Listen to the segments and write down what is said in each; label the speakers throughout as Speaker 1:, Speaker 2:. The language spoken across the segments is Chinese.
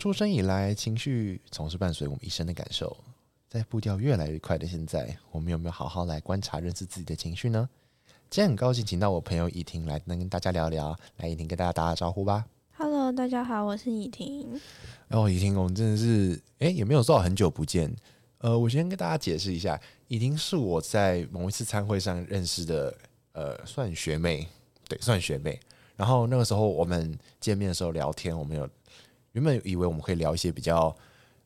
Speaker 1: 出生以来，情绪总是伴随我们一生的感受。在步调越来越快的现在，我们有没有好好来观察、认识自己的情绪呢？今天很高兴请到我朋友以婷来，能跟大家聊聊。来，以婷跟大家打个招呼吧。
Speaker 2: Hello，大家好，我是以婷。
Speaker 1: 哦，以婷，我们真的是哎，也没有说很久不见。呃，我先跟大家解释一下，以婷是我在某一次餐会上认识的，呃，算学妹，对，算学妹。然后那个时候我们见面的时候聊天，我们有。原本以为我们可以聊一些比较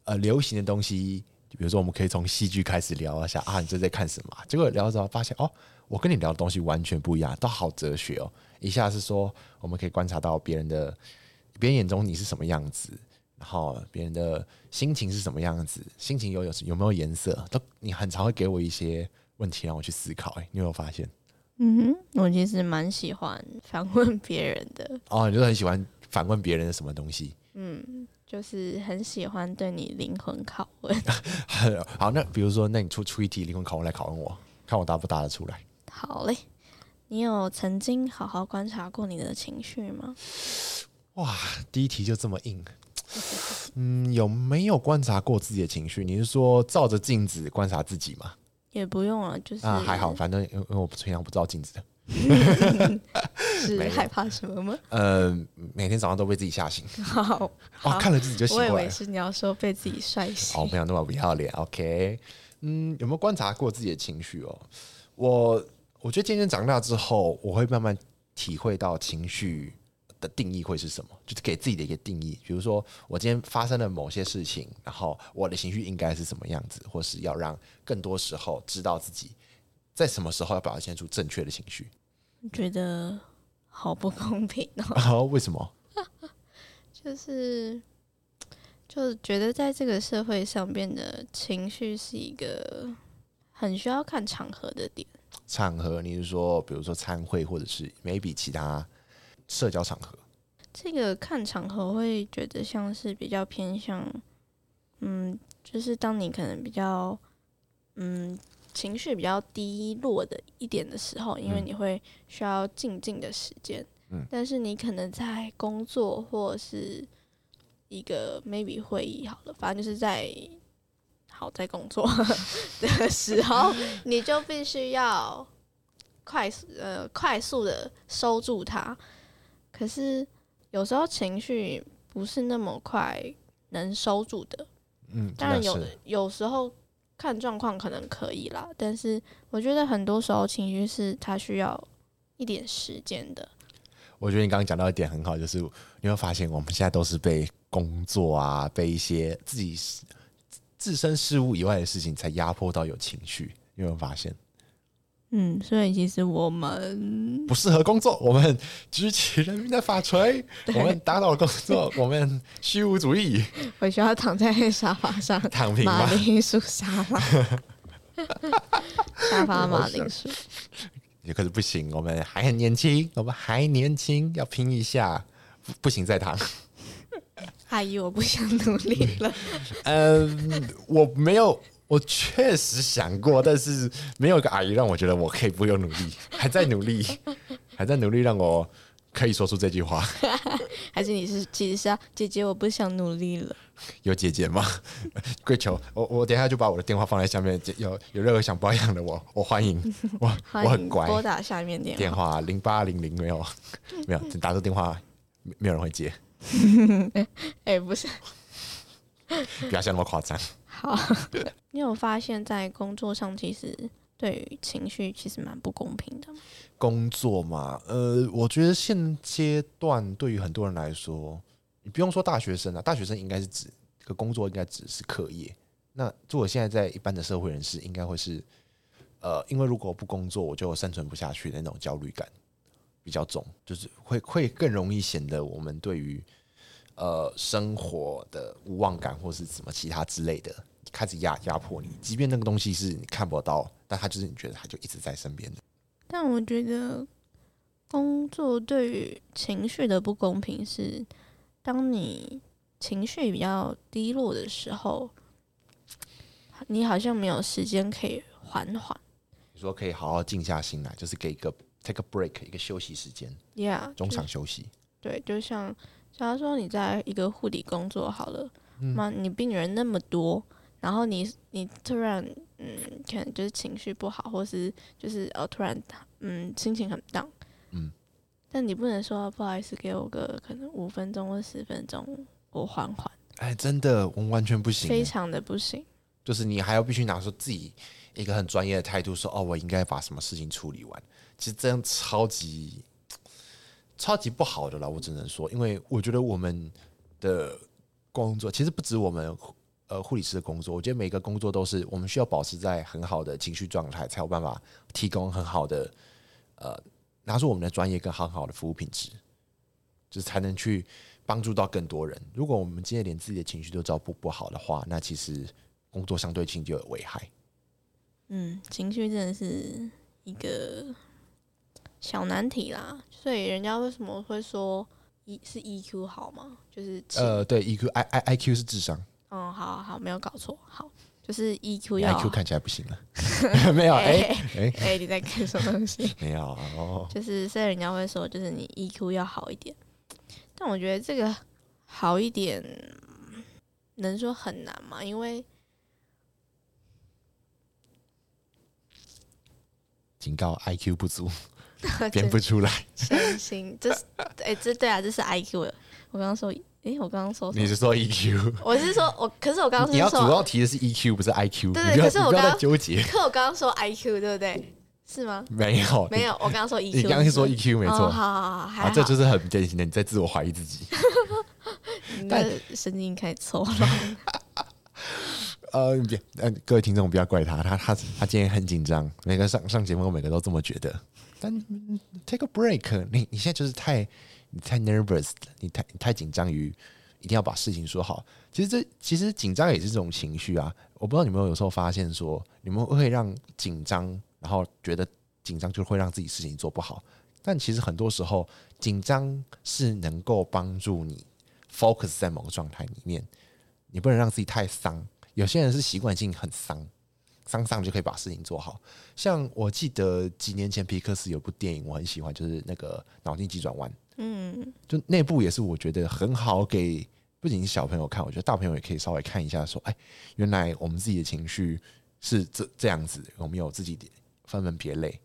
Speaker 1: 呃流行的东西，比如说我们可以从戏剧开始聊一下啊，你这在看什么？结果聊着发现哦，我跟你聊的东西完全不一样，都好哲学哦。一下是说我们可以观察到别人的 别人眼中你是什么样子，然后别人的心情是什么样子，心情有有有没有颜色，都你很常会给我一些问题让我去思考。哎，你有没有发现？
Speaker 2: 嗯哼，我其实蛮喜欢反问别人的。
Speaker 1: 哦，你就是很喜欢反问别人的什么东西？
Speaker 2: 嗯，就是很喜欢对你灵魂拷问。
Speaker 1: 好，那比如说，那你出出一题灵魂拷问来拷问我，看我答不答得出来。
Speaker 2: 好嘞，你有曾经好好观察过你的情绪吗？
Speaker 1: 哇，第一题就这么硬。嗯，有没有观察过自己的情绪？你是说照着镜子观察自己吗？
Speaker 2: 也不用啊，就是
Speaker 1: 啊，还好，反正因为我平常不照镜子的。
Speaker 2: 是害怕什么吗？
Speaker 1: 呃，每天早上都被自己吓醒。
Speaker 2: 好，
Speaker 1: 哇，看了自己就。
Speaker 2: 我以为是你要说被自己帅醒。
Speaker 1: 哦，没有那么不要脸。OK，嗯，有没有观察过自己的情绪哦？我我觉得渐渐长大之后，我会慢慢体会到情绪的定义会是什么，就是给自己的一个定义。比如说，我今天发生了某些事情，然后我的情绪应该是什么样子，或是要让更多时候知道自己。在什么时候要表现出正确的情绪？
Speaker 2: 你觉得好不公平哦！
Speaker 1: 啊，为什么？
Speaker 2: 就是，就觉得在这个社会上变得情绪是一个很需要看场合的点。
Speaker 1: 场合，你是说，比如说参会，或者是 maybe 其他社交场合？
Speaker 2: 这个看场合会觉得像是比较偏向，嗯，就是当你可能比较，嗯。情绪比较低落的一点的时候，因为你会需要静静的时间。嗯，但是你可能在工作或是一个 maybe 会议好了，反正就是在好在工作 的时候，你就必须要快速呃快速的收住它。可是有时候情绪不是那么快能收住的。嗯，当然有有时候。看状况可能可以啦，但是我觉得很多时候情绪是它需要一点时间的。
Speaker 1: 我觉得你刚刚讲到一点很好，就是你会发现我们现在都是被工作啊，被一些自己自身事物以外的事情才压迫到有情绪，你有没有发现？
Speaker 2: 嗯，所以其实我们
Speaker 1: 不适合工作，我们举起人民的法锤，我们打倒工作，我们虚无主义。
Speaker 2: 我需要躺在沙发上
Speaker 1: 躺平吧？
Speaker 2: 马铃薯沙发，沙发马铃薯。
Speaker 1: 也可是不行，我们还很年轻，我们还年轻，要拼一下，不，不行再躺。
Speaker 2: 阿姨，我不想努力了。
Speaker 1: 嗯，我没有。我确实想过，但是没有一个阿姨让我觉得我可以不用努力，还在努力，还在努力，让我可以说出这句话。
Speaker 2: 还是你是其实是啊，姐姐，我不想努力了。
Speaker 1: 有姐姐吗？跪求我，我等一下就把我的电话放在下面。有有任何想保养的我，我欢迎。我我很乖。
Speaker 2: 拨打下面电话，
Speaker 1: 电话零八零零没有没有，打这电话没有人会接。
Speaker 2: 哎、欸，不是，
Speaker 1: 不要想那么夸张。
Speaker 2: 好，你有发现，在工作上其实对于情绪其实蛮不公平的吗？
Speaker 1: 工作嘛，呃，我觉得现阶段对于很多人来说，你不用说大学生啊，大学生应该是指这个工作应该只是课业。那如果现在在一般的社会人士，应该会是呃，因为如果不工作，我就生存不下去的那种焦虑感比较重，就是会会更容易显得我们对于呃生活的无望感，或是什么其他之类的，开始压压迫你。即便那个东西是你看不到，但他就是你觉得他就一直在身边的。
Speaker 2: 但我觉得工作对于情绪的不公平是，当你情绪比较低落的时候，你好像没有时间可以缓缓。
Speaker 1: 你说可以好好静下心来，就是给一个 take a break，一个休息时间
Speaker 2: ，yeah，
Speaker 1: 中场休息。
Speaker 2: 对，就像假如说你在一个护理工作好了，那、嗯、你病人那么多，然后你你突然嗯，可能就是情绪不好，或是就是呃突然嗯心情很 down，嗯，但你不能说不好意思，给我个可能五分钟或十分钟，我缓缓。
Speaker 1: 哎，真的，我们完全不行，
Speaker 2: 非常的不行。
Speaker 1: 就是你还要必须拿出自己一个很专业的态度，说哦，我应该把什么事情处理完。其实这样超级超级不好的了，我只能说，因为我觉得我们的工作其实不止我们呃护理师的工作，我觉得每个工作都是我们需要保持在很好的情绪状态，才有办法提供很好的呃拿出我们的专业跟很好的服务品质，就是才能去帮助到更多人。如果我们今天连自己的情绪都照顾不好的话，那其实。工作相对性就有危害。
Speaker 2: 嗯，情绪真的是一个小难题啦。所以人家为什么会说 E 是 EQ 好吗？就是
Speaker 1: 呃，对，EQ I I I Q 是智商。
Speaker 2: 嗯，好好，没有搞错。好，就是 EQ 要
Speaker 1: IQ 看起来不行了。没有，哎哎
Speaker 2: 哎，你在看什么东西？
Speaker 1: 没有哦。
Speaker 2: 就是虽然人家会说，就是你 EQ 要好一点。但我觉得这个好一点，能说很难吗？因为
Speaker 1: 警告：IQ 不足，编不出来。
Speaker 2: 相信这是哎，这对啊，这是 IQ 的。我刚刚说，哎，我刚刚说，
Speaker 1: 你是说 EQ？
Speaker 2: 我是说，我可是我刚刚
Speaker 1: 你要主要提的是 EQ，不是 IQ。
Speaker 2: 对对，可是我刚刚
Speaker 1: 纠结。
Speaker 2: 可我刚刚说 IQ，对不对？是吗？
Speaker 1: 没有，
Speaker 2: 没有。我刚刚说 EQ，
Speaker 1: 你刚刚说 EQ 没错。
Speaker 2: 好好好，
Speaker 1: 这就是很典型的你在自我怀疑自己。
Speaker 2: 但神经开始错了。
Speaker 1: 呃，别，呃，各位听众不要怪他，他他他今天很紧张，每个上上节目，我每个都这么觉得。但 take a break，你你现在就是太你太 nervous，你太太紧张于一定要把事情说好。其实这其实紧张也是这种情绪啊。我不知道你们有时候发现说，你们会让紧张，然后觉得紧张就会让自己事情做不好。但其实很多时候，紧张是能够帮助你 focus 在某个状态里面，你不能让自己太丧。有些人是习惯性很丧，丧丧就可以把事情做好。像我记得几年前皮克斯有部电影我很喜欢，就是那个《脑筋急转弯》。嗯，就那部也是我觉得很好给不仅是小朋友看，我觉得大朋友也可以稍微看一下，说，哎，原来我们自己的情绪是这这样子，我们有自己的分门别类。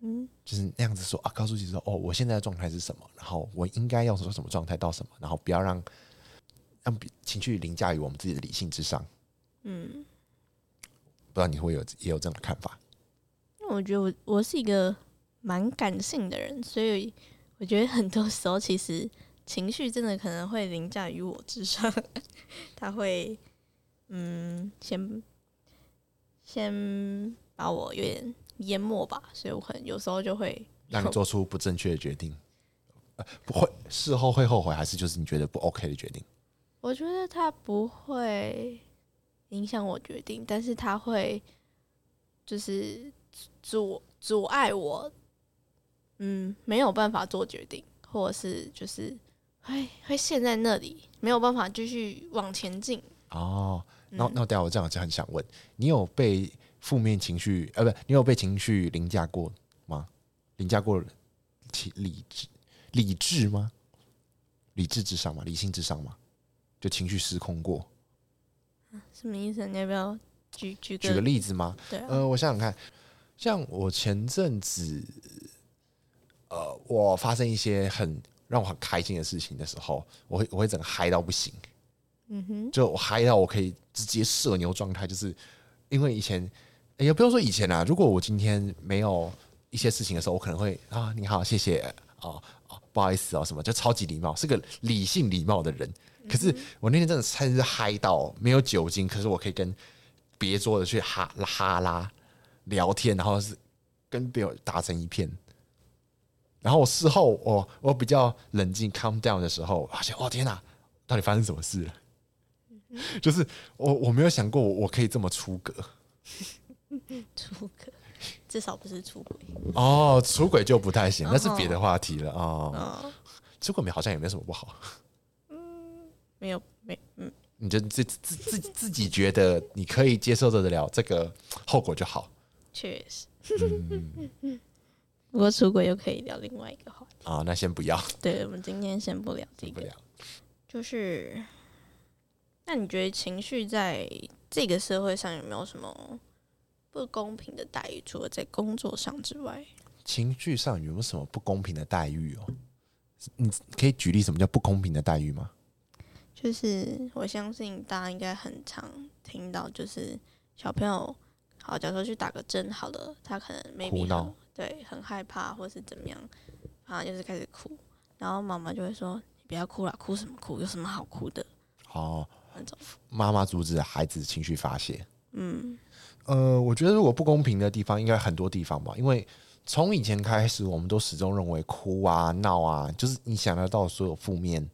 Speaker 1: 嗯，就是那样子说啊，告诉自己说，哦，我现在的状态是什么，然后我应该要说什么状态到什么，然后不要让。让情绪凌驾于我们自己的理性之上。嗯，不知道你会有也有这样的看法？
Speaker 2: 因为我觉得我我是一个蛮感性的人，所以我觉得很多时候其实情绪真的可能会凌驾于我之上，他会嗯先先把我有点淹没吧，所以我可能有时候就会
Speaker 1: 让你做出不正确的决定。呃不会事后会后悔，还是就是你觉得不 OK 的决定？
Speaker 2: 我觉得他不会影响我决定，但是他会就是阻阻碍我，嗯，没有办法做决定，或者是就是会会陷在那里，没有办法继续往前进。
Speaker 1: 哦，那那等下我这样就很想问，你有被负面情绪呃，不，你有被情绪凌驾过吗？凌驾过理智理智吗？理智之上吗？理性之上吗？就情绪失控过，
Speaker 2: 什么意思？你要不要举举个
Speaker 1: 举个例子吗？
Speaker 2: 对、啊，
Speaker 1: 呃，我想想看，像我前阵子，呃，我发生一些很让我很开心的事情的时候，我会我会整个嗨到不行，嗯哼，就我嗨到我可以直接社牛状态，就是因为以前也不用说以前啊，如果我今天没有一些事情的时候，我可能会啊，你好，谢谢，哦哦，不好意思哦，什么就超级礼貌，是个理性礼貌的人。可是我那天真的真是嗨到没有酒精，可是我可以跟别桌的去哈拉哈拉聊天，然后是跟别人打成一片，然后我事后我我比较冷静 calm down 的时候，发现哦天哪，到底发生什么事？了？嗯、就是我我没有想过我我可以这么出格，
Speaker 2: 出格，至少不是出轨。
Speaker 1: 哦，出轨就不太行，那是别的话题了哦。哦出轨好像也没什么不好，
Speaker 2: 嗯，没有没嗯，
Speaker 1: 你就自自自自己觉得你可以接受得了这个后果就好，
Speaker 2: 确实。嗯不过出轨又可以聊另外一个话题
Speaker 1: 啊，那先不要。
Speaker 2: 对，我们今天先不聊这个。
Speaker 1: 不聊。
Speaker 2: 就是，那你觉得情绪在这个社会上有没有什么不公平的待遇？除了在工作上之外，
Speaker 1: 情绪上有没有什么不公平的待遇哦？你可以举例什么叫不公平的待遇吗？
Speaker 2: 就是我相信大家应该很常听到，就是小朋友，好，假如说去打个针，好了，他可能 maybe 闹。对，很害怕或是怎么样，啊，就是开始哭，然后妈妈就会说：“你不要哭了，哭什么哭？有什么好哭的？”
Speaker 1: 哦，那种妈妈阻止孩子情绪发泄。
Speaker 2: 嗯，
Speaker 1: 呃，我觉得如果不公平的地方，应该很多地方吧，因为从以前开始，我们都始终认为哭啊、闹啊，就是你想得到所有负面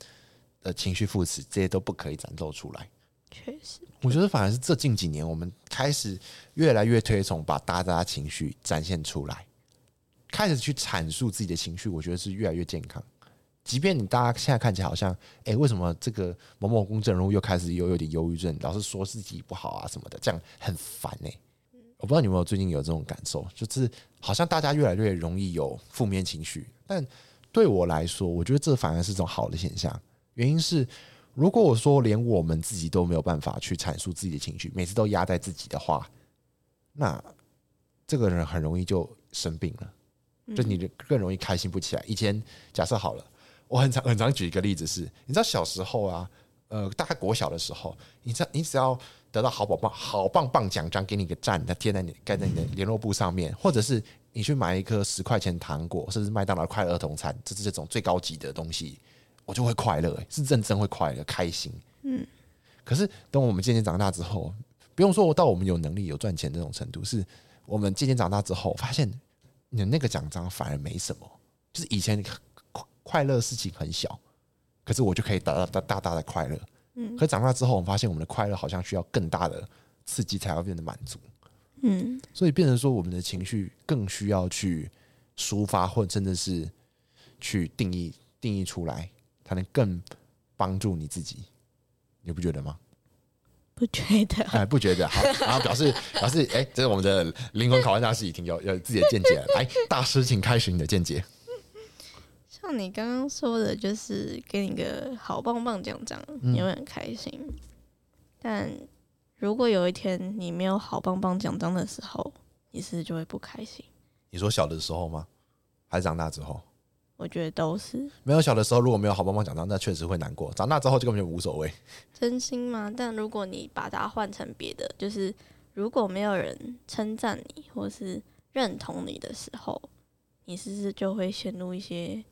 Speaker 1: 的情绪副词，这些都不可以展露出来。
Speaker 2: 确实，
Speaker 1: 我觉得反而是这近几年，我们开始越来越推崇把大家情绪展现出来。开始去阐述自己的情绪，我觉得是越来越健康。即便你大家现在看起来好像，哎、为什么这个某某公众人物又开始有有点忧郁症，老是说自己不好啊什么的，这样很烦哎、欸。我不知道你有没有最近有这种感受，就是好像大家越来越容易有负面情绪。但对我来说，我觉得这反而是一种好的现象。原因是，如果我说连我们自己都没有办法去阐述自己的情绪，每次都压在自己的话，那这个人很容易就生病了。就你更容易开心不起来。以前假设好了，我很常很常举一个例子是，你知道小时候啊，呃，大概国小的时候，你知道你只要得到好宝宝好棒棒奖章，给你个赞，它贴在你盖在你的联络簿上面，或者是你去买一颗十块钱糖果，甚至麦当劳快乐儿童餐，这是这种最高级的东西，我就会快乐，是认真会快乐开心。嗯。可是等我们渐渐长大之后，不用说我到我们有能力有赚钱这种程度，是我们渐渐长大之后发现。你的那个奖章反而没什么，就是以前快快乐事情很小，可是我就可以得到大大大的快乐。嗯，可长大之后，我们发现我们的快乐好像需要更大的刺激才会变得满足。嗯，所以变成说，我们的情绪更需要去抒发，或者甚至是去定义定义出来，才能更帮助你自己。你不觉得吗？
Speaker 2: 不觉得，
Speaker 1: 哎，不觉得好，然后表示 表示，哎，这是我们的灵魂拷问大师，已经有有自己的见解。来，大师，请开始你的见解。
Speaker 2: 像你刚刚说的，就是给你个好棒棒奖章，你会很开心。嗯、但如果有一天你没有好棒棒奖章的时候，你是不是就会不开心？
Speaker 1: 你说小的时候吗？还是长大之后？
Speaker 2: 我觉得都是
Speaker 1: 没有小的时候，如果没有好妈妈讲到，那确实会难过。长大之后就根本就无所谓。
Speaker 2: 真心吗？但如果你把它换成别的，就是如果没有人称赞你或是认同你的时候，你是不是就会陷入一些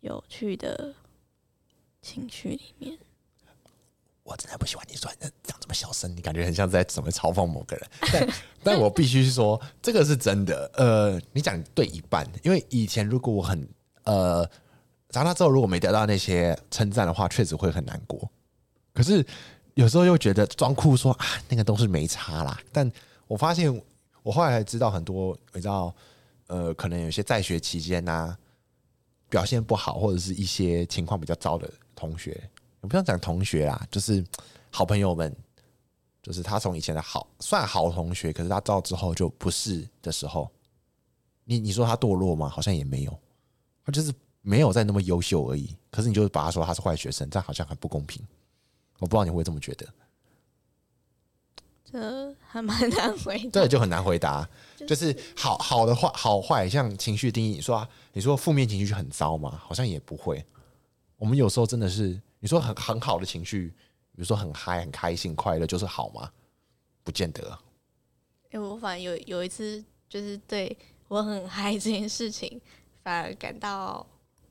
Speaker 2: 有趣的情绪里面？
Speaker 1: 我真的不喜欢你说你讲这么小声，你感觉很像在怎么嘲讽某个人。但但我必须说，这个是真的。呃，你讲对一半，因为以前如果我很呃长大之后如果没得到那些称赞的话，确实会很难过。可是有时候又觉得装酷说啊，那个都是没差啦。但我发现我后来才知道很多，你知道呃，可能有些在学期间啊表现不好，或者是一些情况比较糟的同学。我不想讲同学啊，就是好朋友们，就是他从以前的好算好同学，可是他到之后就不是的时候，你你说他堕落吗？好像也没有，他就是没有再那么优秀而已。可是你就把他说他是坏学生，这样好像很不公平。我不知道你会这么觉得，
Speaker 2: 这还蛮难回答。
Speaker 1: 对，就很难回答。就是好好的坏好坏，像情绪定义，你说啊，你说负面情绪就很糟吗？好像也不会。我们有时候真的是。你说很很好的情绪，比如说很嗨、很开心、快乐，就是好吗？不见得。
Speaker 2: 哎、欸，我反而有有一次，就是对我很嗨这件事情，反而感到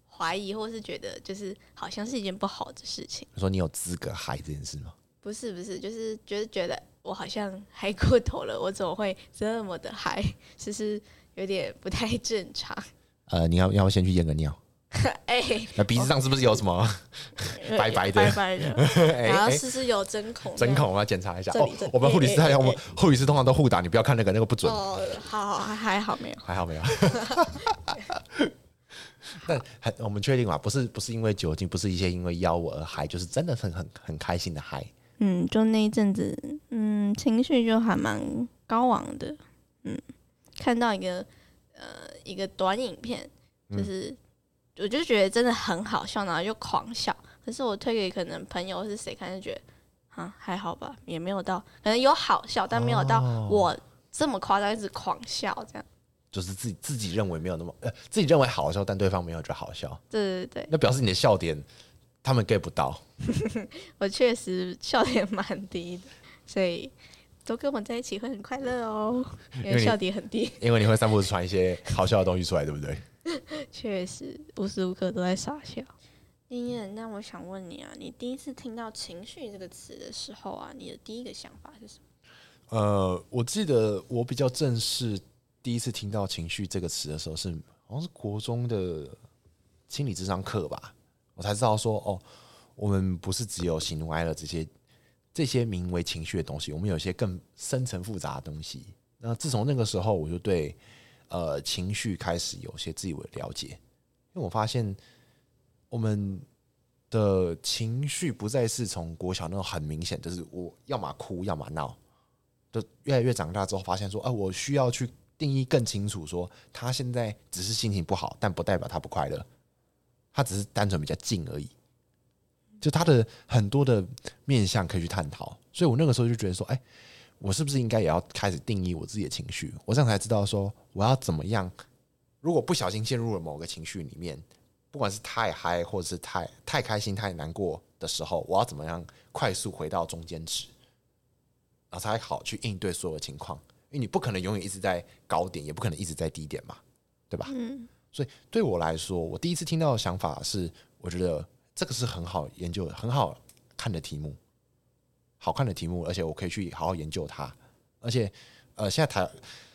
Speaker 2: 怀疑，或是觉得就是好像是一件不好的事情。
Speaker 1: 你说你有资格嗨这件事吗？
Speaker 2: 不是，不是，就是觉得觉得我好像嗨过头了，我怎么会这么的嗨？其实有点不太正常。
Speaker 1: 呃，你要要不要先去验个尿？
Speaker 2: 哎、
Speaker 1: 欸，那鼻子上是不是有什么白白的？
Speaker 2: 白白的，然后试试有针孔，
Speaker 1: 针孔我要检查一下。
Speaker 2: 哦，
Speaker 1: 我们护理师还要我们护理师通常都互打，你不要看那个，那个不准。
Speaker 2: 哦，好，还还好没有，
Speaker 1: 还好没有。但还我们确定嘛？不是不是因为酒精，不是一些因为药物而嗨，就是真的很很很开心的嗨。
Speaker 2: 嗯，就那一阵子，嗯，情绪就还蛮高昂的。嗯，看到一个呃一个短影片，就是。嗯我就觉得真的很好笑，然后就狂笑。可是我推给可能朋友是谁看，就觉得啊还好吧，也没有到，可能有好笑，但没有到我这么夸张，一直狂笑这样。
Speaker 1: 就是自己自己认为没有那么呃，自己认为好笑，但对方没有觉得好笑。
Speaker 2: 对对对，
Speaker 1: 那表示你的笑点他们 get 不到。
Speaker 2: 我确实笑点蛮低的，所以都跟我在一起会很快乐哦，因为笑点很低。
Speaker 1: 因为，因为你会散步传一些好笑的东西出来，对不对？
Speaker 2: 确实，无时无刻都在傻笑。丁燕，那我想问你啊，你第一次听到“情绪”这个词的时候啊，你的第一个想法是什么？
Speaker 1: 呃，我记得我比较正式第一次听到“情绪”这个词的时候是，是好像是国中的心理智商课吧，我才知道说，哦，我们不是只有喜怒哀乐这些这些名为情绪的东西，我们有一些更深层复杂的东西。那自从那个时候，我就对。呃，情绪开始有些自己的了解，因为我发现我们的情绪不再是从国小那种很明显，就是我要么哭，要么闹，就越来越长大之后，发现说，啊，我需要去定义更清楚，说他现在只是心情不好，但不代表他不快乐，他只是单纯比较静而已，就他的很多的面向可以去探讨，所以我那个时候就觉得说，哎。我是不是应该也要开始定义我自己的情绪？我这样才知道说我要怎么样。如果不小心陷入了某个情绪里面，不管是太嗨或者是太太开心、太难过的时候，我要怎么样快速回到中间值，然后才好去应对所有的情况？因为你不可能永远一直在高点，也不可能一直在低点嘛，对吧？嗯。所以对我来说，我第一次听到的想法是，我觉得这个是很好研究、很好看的题目。好看的题目，而且我可以去好好研究它。而且，呃，现在台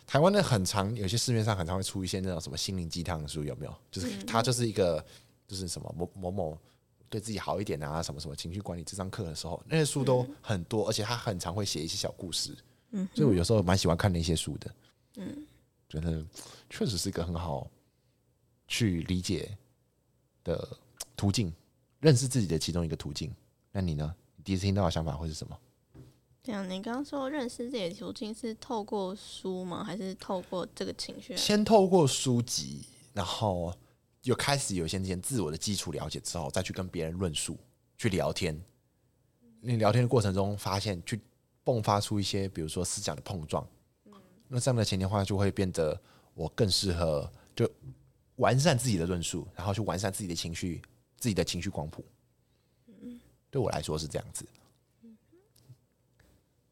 Speaker 1: 台湾的很常，有些市面上很常会出一些那种什么心灵鸡汤书，有没有？就是它就是一个，就是什么某某某对自己好一点啊，什么什么情绪管理这堂课的时候，那些书都很多，而且他很常会写一些小故事。嗯，所以我有时候蛮喜欢看那些书的。嗯，觉得确实是一个很好去理解的途径，认识自己的其中一个途径。那你呢？第一次听到的想法会是什么？
Speaker 2: 对啊，你刚刚说认识自己的途径是透过书吗？还是透过这个情绪？
Speaker 1: 先透过书籍，然后又开始有一些自我的基础了解之后，再去跟别人论述、去聊天。你聊天的过程中，发现去迸发出一些，比如说思想的碰撞。那这样的前提话，就会变得我更适合就完善自己的论述，然后去完善自己的情绪、自己的情绪光谱。对我来说是这样子。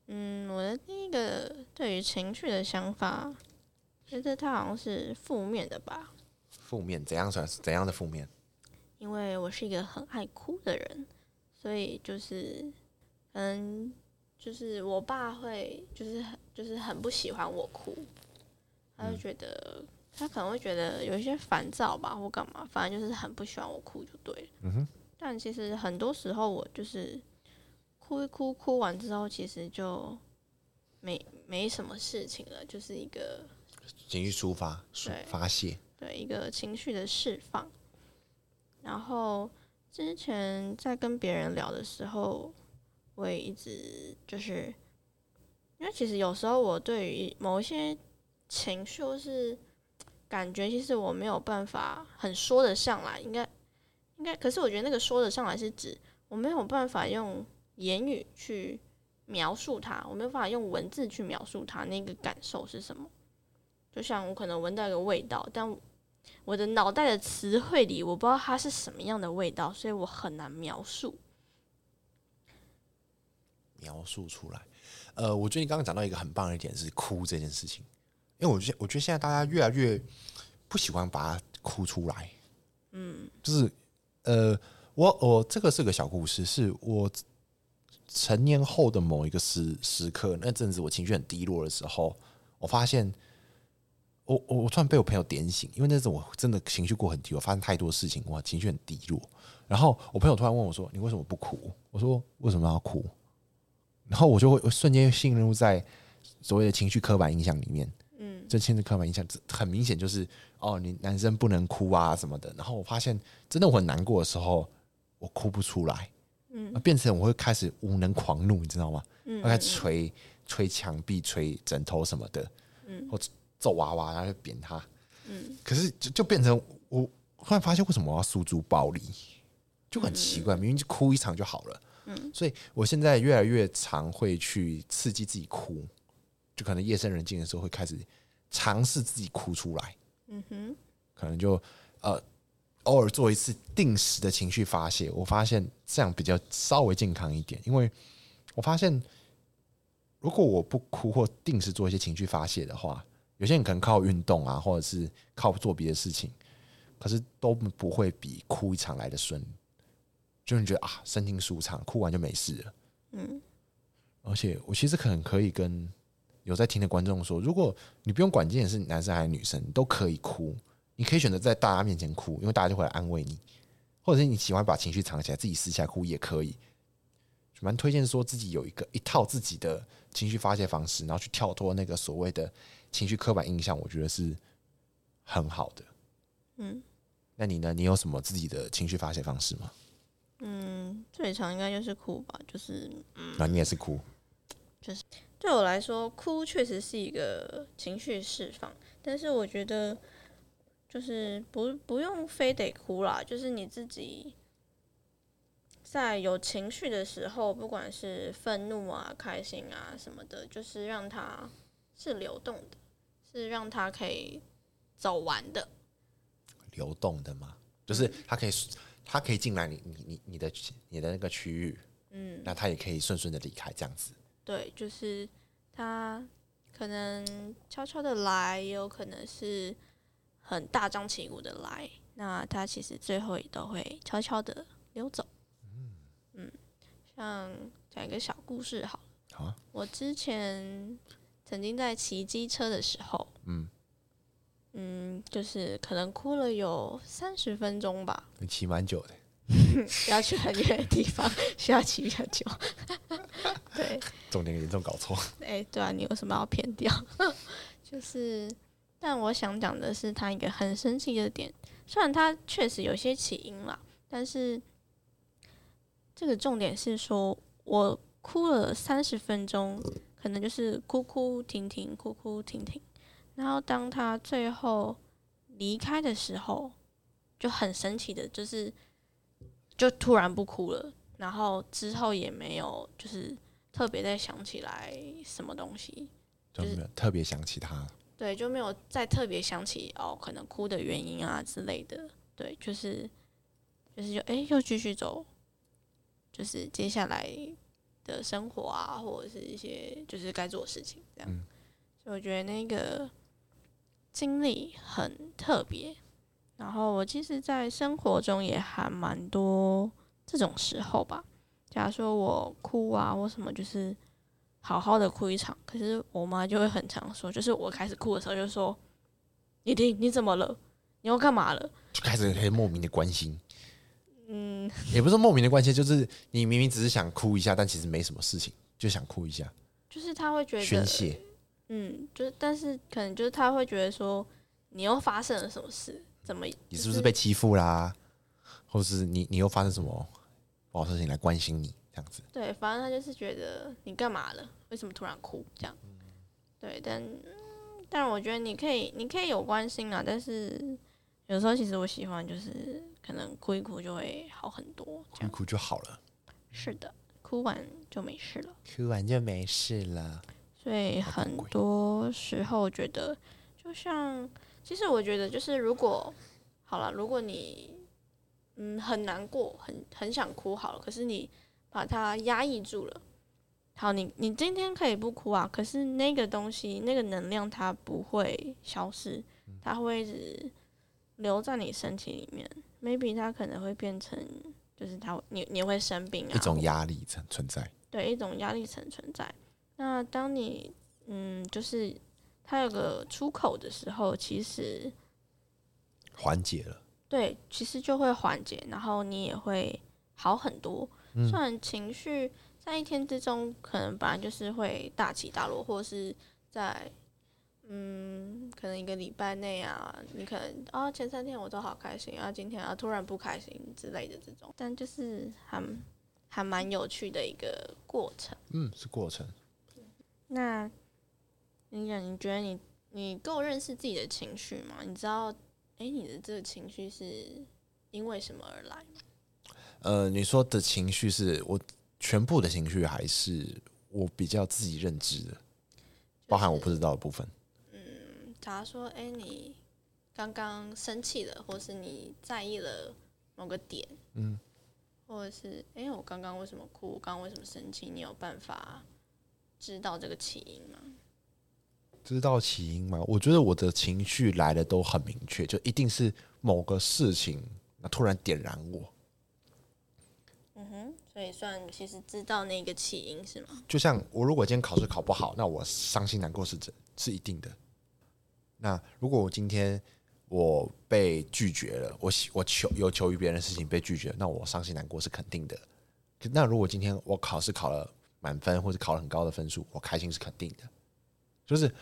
Speaker 2: 嗯，我的第一个对于情绪的想法，觉得它好像是负面的吧。
Speaker 1: 负面怎样算是怎样的负面？
Speaker 2: 因为我是一个很爱哭的人，所以就是嗯，就是我爸会就是很就是很不喜欢我哭，他就觉得、嗯、他可能会觉得有一些烦躁吧，或干嘛，反正就是很不喜欢我哭就对了。嗯哼。但其实很多时候，我就是哭一哭，哭完之后，其实就没没什么事情了，就是一个
Speaker 1: 情绪抒发、发泄，
Speaker 2: 对一个情绪的释放。然后之前在跟别人聊的时候，我也一直就是，因为其实有时候我对于某一些情绪或是感觉，其实我没有办法很说得上来，应该。可是我觉得那个说得上来是指我没有办法用言语去描述它，我没有办法用文字去描述它那个感受是什么。就像我可能闻到一个味道，但我的脑袋的词汇里我不知道它是什么样的味道，所以我很难描述。
Speaker 1: 描述出来，呃，我觉得你刚刚讲到一个很棒的一点是哭这件事情，因为我觉得我觉得现在大家越来越不喜欢把它哭出来，嗯，就是。呃，我我这个是个小故事，是我成年后的某一个时时刻，那阵子我情绪很低落的时候，我发现，我我我突然被我朋友点醒，因为那时候我真的情绪过很低，我发生太多事情，我情绪很低落。然后我朋友突然问我说：“你为什么不哭？”我说：“为什么要哭？”然后我就会瞬间陷入在所谓的情绪刻板印象里面。嗯，这情绪刻板印象很明显就是哦，你男生不能哭啊什么的。然后我发现，真的我很难过的时候，我哭不出来。嗯，变成我会开始无能狂怒，你知道吗？嗯，我开始捶捶墙壁、捶枕头什么的。嗯，或揍娃娃，然后就扁他。嗯，可是就就变成我忽然发现，为什么我要诉诸暴力？就很奇怪，明明就哭一场就好了。嗯，所以我现在越来越常会去刺激自己哭，就可能夜深人静的时候会开始尝试自己哭出来。嗯哼，可能就呃偶尔做一次定时的情绪发泄，我发现这样比较稍微健康一点，因为我发现如果我不哭或定时做一些情绪发泄的话，有些人可能靠运动啊，或者是靠做别的事情，可是都不会比哭一场来的顺。就你觉得啊，身心舒畅，哭完就没事了。嗯，而且我其实可能可以跟有在听的观众说，如果你不用管今天是男生还是女生，你都可以哭。你可以选择在大家面前哭，因为大家就会来安慰你；或者是你喜欢把情绪藏起来，自己私下哭也可以。蛮推荐说自己有一个一套自己的情绪发泄方式，然后去跳脱那个所谓的情绪刻板印象，我觉得是很好的。嗯，那你呢？你有什么自己的情绪发泄方式吗？
Speaker 2: 嗯，最常应该就是哭吧，就是嗯，
Speaker 1: 那你也是哭，
Speaker 2: 就是对我来说，哭确实是一个情绪释放，但是我觉得就是不不用非得哭啦，就是你自己在有情绪的时候，不管是愤怒啊、开心啊什么的，就是让它是流动的，是让它可以走完的，
Speaker 1: 流动的吗？就是它可以。它可以进来你你你你的你的那个区域，嗯，那它也可以顺顺的离开这样子。
Speaker 2: 对，就是他可能悄悄的来，也有可能是很大张旗鼓的来。那他其实最后也都会悄悄的溜走。嗯嗯，像讲一个小故事好了。好啊。我之前曾经在骑机车的时候，嗯。嗯，就是可能哭了有三十分钟吧。
Speaker 1: 你骑蛮久的，
Speaker 2: 要去很远的地方，需要骑比较久。对，
Speaker 1: 重点严重搞错。
Speaker 2: 哎、欸，对啊，你为什么要偏掉？就是，但我想讲的是，他一个很神奇的点，虽然他确实有些起因了，但是这个重点是说，我哭了三十分钟，可能就是哭哭停停，哭哭停停。然后当他最后离开的时候，就很神奇的，就是就突然不哭了，然后之后也没有就是特别再想起来什么东西，就是
Speaker 1: 特别想起他，
Speaker 2: 对，就没有再特别想起哦，可能哭的原因啊之类的，对，就是就是就哎又继续走，就是接下来的生活啊，或者是一些就是该做的事情这样，嗯，所以我觉得那个。经历很特别，然后我其实，在生活中也还蛮多这种时候吧。假如说我哭啊，或什么，就是好好的哭一场，可是我妈就会很常说，就是我开始哭的时候，就说：“你听，你怎么了？你又干嘛了？”
Speaker 1: 就开始很莫名的关心。嗯，也不是莫名的关心，就是你明明只是想哭一下，但其实没什么事情，就想哭一下。
Speaker 2: 就是他会觉得
Speaker 1: 宣泄。
Speaker 2: 嗯，就是，但是可能就是他会觉得说，你又发生了什么事？怎么？
Speaker 1: 你是不是被欺负啦？或是你你又发生什么不好事情来关心你这样子？
Speaker 2: 对，反正他就是觉得你干嘛了？为什么突然哭？这样。对，但但我觉得你可以，你可以有关心啊。但是有时候其实我喜欢，就是可能哭一哭就会好很多。
Speaker 1: 哭一哭就好了。
Speaker 2: 是的，哭完就没事了。
Speaker 1: 哭完就没事了。
Speaker 2: 所以很多时候觉得，就像其实我觉得就是，如果好了，如果你嗯很难过，很很想哭好了，可是你把它压抑住了，好，你你今天可以不哭啊，可是那个东西那个能量它不会消失，它会一直留在你身体里面，maybe 它可能会变成就是它你你会生病啊，
Speaker 1: 一种压力存存在，
Speaker 2: 对，一种压力层存在。那当你嗯，就是它有个出口的时候，其实
Speaker 1: 缓解了。
Speaker 2: 对，其实就会缓解，然后你也会好很多。嗯、虽然情绪在一天之中可能本来就是会大起大落，或是在嗯，可能一个礼拜内啊，你可能啊前三天我都好开心啊，今天啊突然不开心之类的这种，但就是还还蛮有趣的一个过程。
Speaker 1: 嗯，是过程。
Speaker 2: 那你讲，你觉得你你够认识自己的情绪吗？你知道？哎、欸，你的这个情绪是因为什么而来？
Speaker 1: 呃，你说的情绪是我全部的情绪，还是我比较自己认知的，就是、包含我不知道的部分？
Speaker 2: 嗯，假如说，哎、欸，你刚刚生气了，或是你在意了某个点，嗯，或者是，哎、欸，我刚刚为什么哭？我刚刚为什么生气？你有办法知道这个起因吗？
Speaker 1: 知道起因吗？我觉得我的情绪来的都很明确，就一定是某个事情那突然点燃我。
Speaker 2: 嗯哼，所以算其实知道那个起因是吗？
Speaker 1: 就像我如果今天考试考不好，那我伤心难过是真是一定的。那如果我今天我被拒绝了，我我求有求于别人的事情被拒绝，那我伤心难过是肯定的。那如果今天我考试考了满分或者考了很高的分数，我开心是肯定的。就是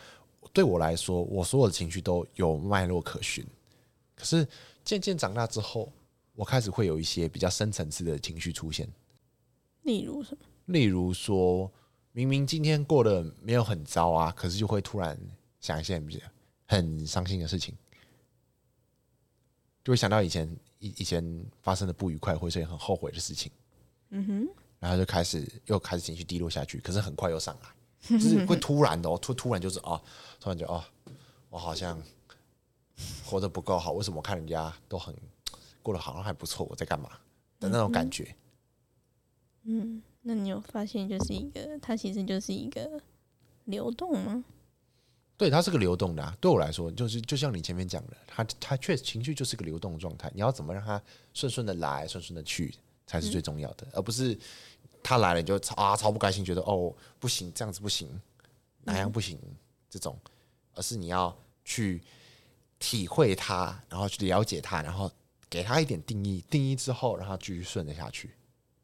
Speaker 1: 对我来说，我所有的情绪都有脉络可循。可是渐渐长大之后，我开始会有一些比较深层次的情绪出现。
Speaker 2: 例如什么？
Speaker 1: 例如说，明明今天过得没有很糟啊，可是就会突然想一些很伤心的事情，就会想到以前以以前发生的不愉快，或者很后悔的事情。嗯哼，然后就开始又开始情绪低落下去，可是很快又上来。就是会突然的哦，突突然就是啊，突然就啊，我好像活得不够好，为什么我看人家都很过得好像还不错，我在干嘛的那种感觉？
Speaker 2: 嗯，那你有发现就是一个，它其实就是一个流动吗？
Speaker 1: 对，它是个流动的啊。对我来说，就是就像你前面讲的，它它确实情绪就是个流动的状态，你要怎么让它顺顺的来，顺顺的去，才是最重要的，而不是。他来了你就超啊超不开心，觉得哦不行，这样子不行，哪样不行？这种，而是你要去体会他，然后去了解他，然后给他一点定义，定义之后让他继续顺着下去，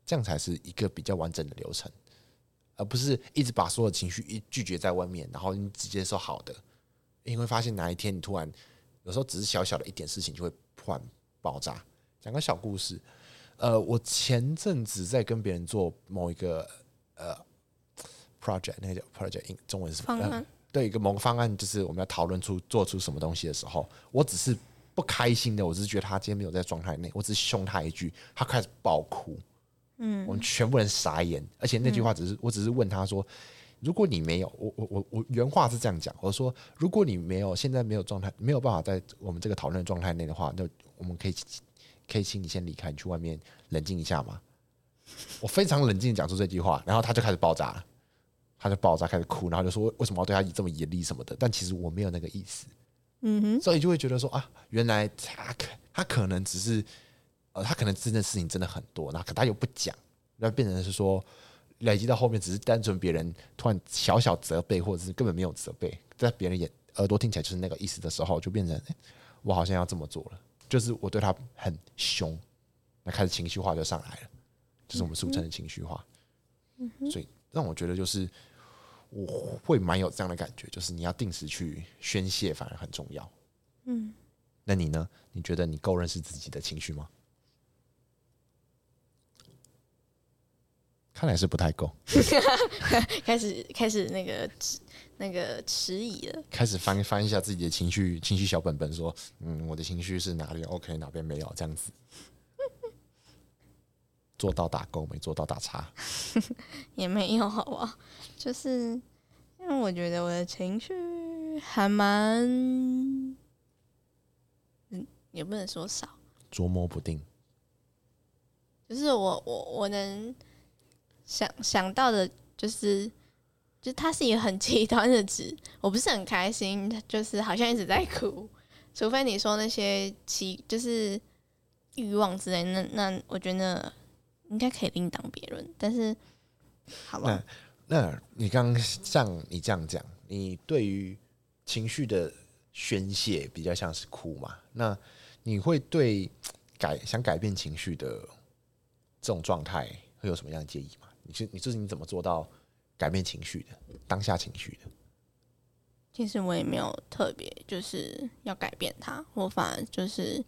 Speaker 1: 这样才是一个比较完整的流程，而不是一直把所有情绪一拒绝在外面，然后你直接说好的，你会发现哪一天你突然有时候只是小小的一点事情就会突然爆炸。讲个小故事。呃，我前阵子在跟别人做某一个呃 project，那个叫 project，中文是什么？呃、对，一个某个方案，就是我们要讨论出做出什么东西的时候，我只是不开心的，我只是觉得他今天没有在状态内，我只是凶他一句，他开始爆哭，嗯，我们全部人傻眼，而且那句话只是，嗯、我只是问他说，如果你没有，我我我我原话是这样讲，我说如果你没有现在没有状态，没有办法在我们这个讨论状态内的话，那我们可以。可以请你先离开，你去外面冷静一下吗？我非常冷静讲出这句话，然后他就开始爆炸了，他就爆炸开始哭，然后就说为什么要对他这么严厉什么的？但其实我没有那个意思，嗯哼，所以就会觉得说啊，原来他可他可能只是呃，他可能真的事情真的很多，那可他又不讲，那变成是说累积到后面只是单纯别人突然小小责备，或者是根本没有责备，在别人眼耳朵听起来就是那个意思的时候，就变成我好像要这么做了。就是我对他很凶，那开始情绪化就上来了，就是我们俗称的情绪化。嗯所以让我觉得就是我会蛮有这样的感觉，就是你要定时去宣泄，反而很重要。嗯，那你呢？你觉得你够认识自己的情绪吗？看来是不太够。
Speaker 2: 开始开始那个。那个迟疑了，
Speaker 1: 开始翻翻一下自己的情绪情绪小本本，说，嗯，我的情绪是哪里 OK，哪边没有这样子，做到打勾没做到打叉，
Speaker 2: 也没有好不好？就是因为我觉得我的情绪还蛮，嗯，也不能说少，
Speaker 1: 捉摸不定，
Speaker 2: 就是我我我能想想到的，就是。就它是一个很极端的值，我不是很开心，就是好像一直在哭，除非你说那些奇就是欲望之类，那那我觉得应该可以另当别论。但是，好吧，
Speaker 1: 那那你刚刚像你这样讲，你对于情绪的宣泄比较像是哭嘛，那你会对改想改变情绪的这种状态会有什么样的建议吗？你是你这是你怎么做到改变情绪的当下情绪的？
Speaker 2: 其实我也没有特别就是要改变他，我反而就是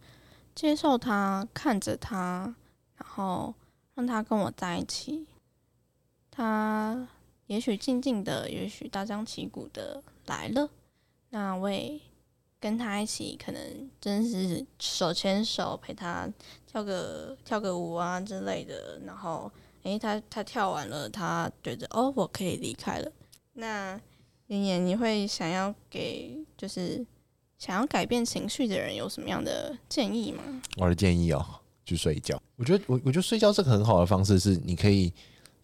Speaker 2: 接受他，看着他，然后让他跟我在一起。他也许静静的，也许大张旗鼓的来了，那我也跟他一起，可能真是手牵手陪他跳个跳个舞啊之类的。然后，诶、他他跳完了，他觉得哦，我可以离开了。那妍妍，你会想要给就是想要改变情绪的人有什么样的建议吗？
Speaker 1: 我的建议哦，去睡觉。我觉得我我觉得睡觉是个很好的方式，是你可以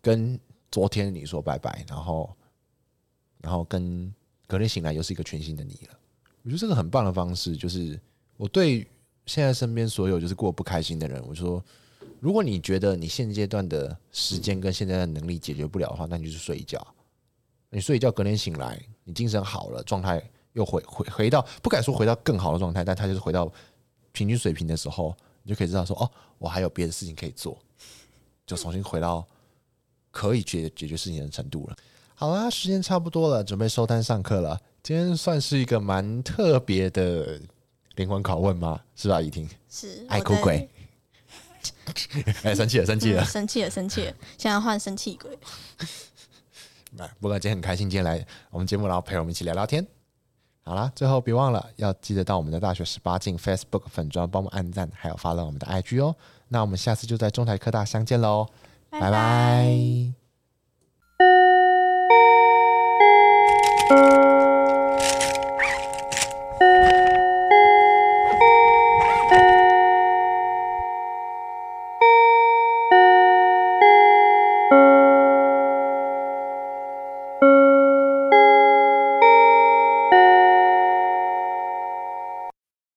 Speaker 1: 跟昨天你说拜拜，然后然后跟隔天醒来又是一个全新的你了。我觉得这个很棒的方式，就是我对现在身边所有就是过不开心的人，我说，如果你觉得你现阶段的时间跟现在的能力解决不了的话，那你就去睡一觉。你睡一觉，隔天醒来，你精神好了，状态又回回回到不敢说回到更好的状态，但他就是回到平均水平的时候，你就可以知道说，哦，我还有别的事情可以做，就重新回到可以解解决事情的程度了。好啦，时间差不多了，准备收摊上课了。今天算是一个蛮特别的灵魂拷问吗？是吧，怡婷？
Speaker 2: 是
Speaker 1: 爱哭鬼。哎，生气了，生气了，
Speaker 2: 生气了，生气了。现在换生气鬼，
Speaker 1: 不过今天很开心。今天来我们节目，然后陪我们一起聊聊天。好啦，最后别忘了要记得到我们的大学十八进 Facebook 粉砖，帮忙按赞，还有发了我们的 IG 哦。那我们下次就在中台科大相见喽，拜拜。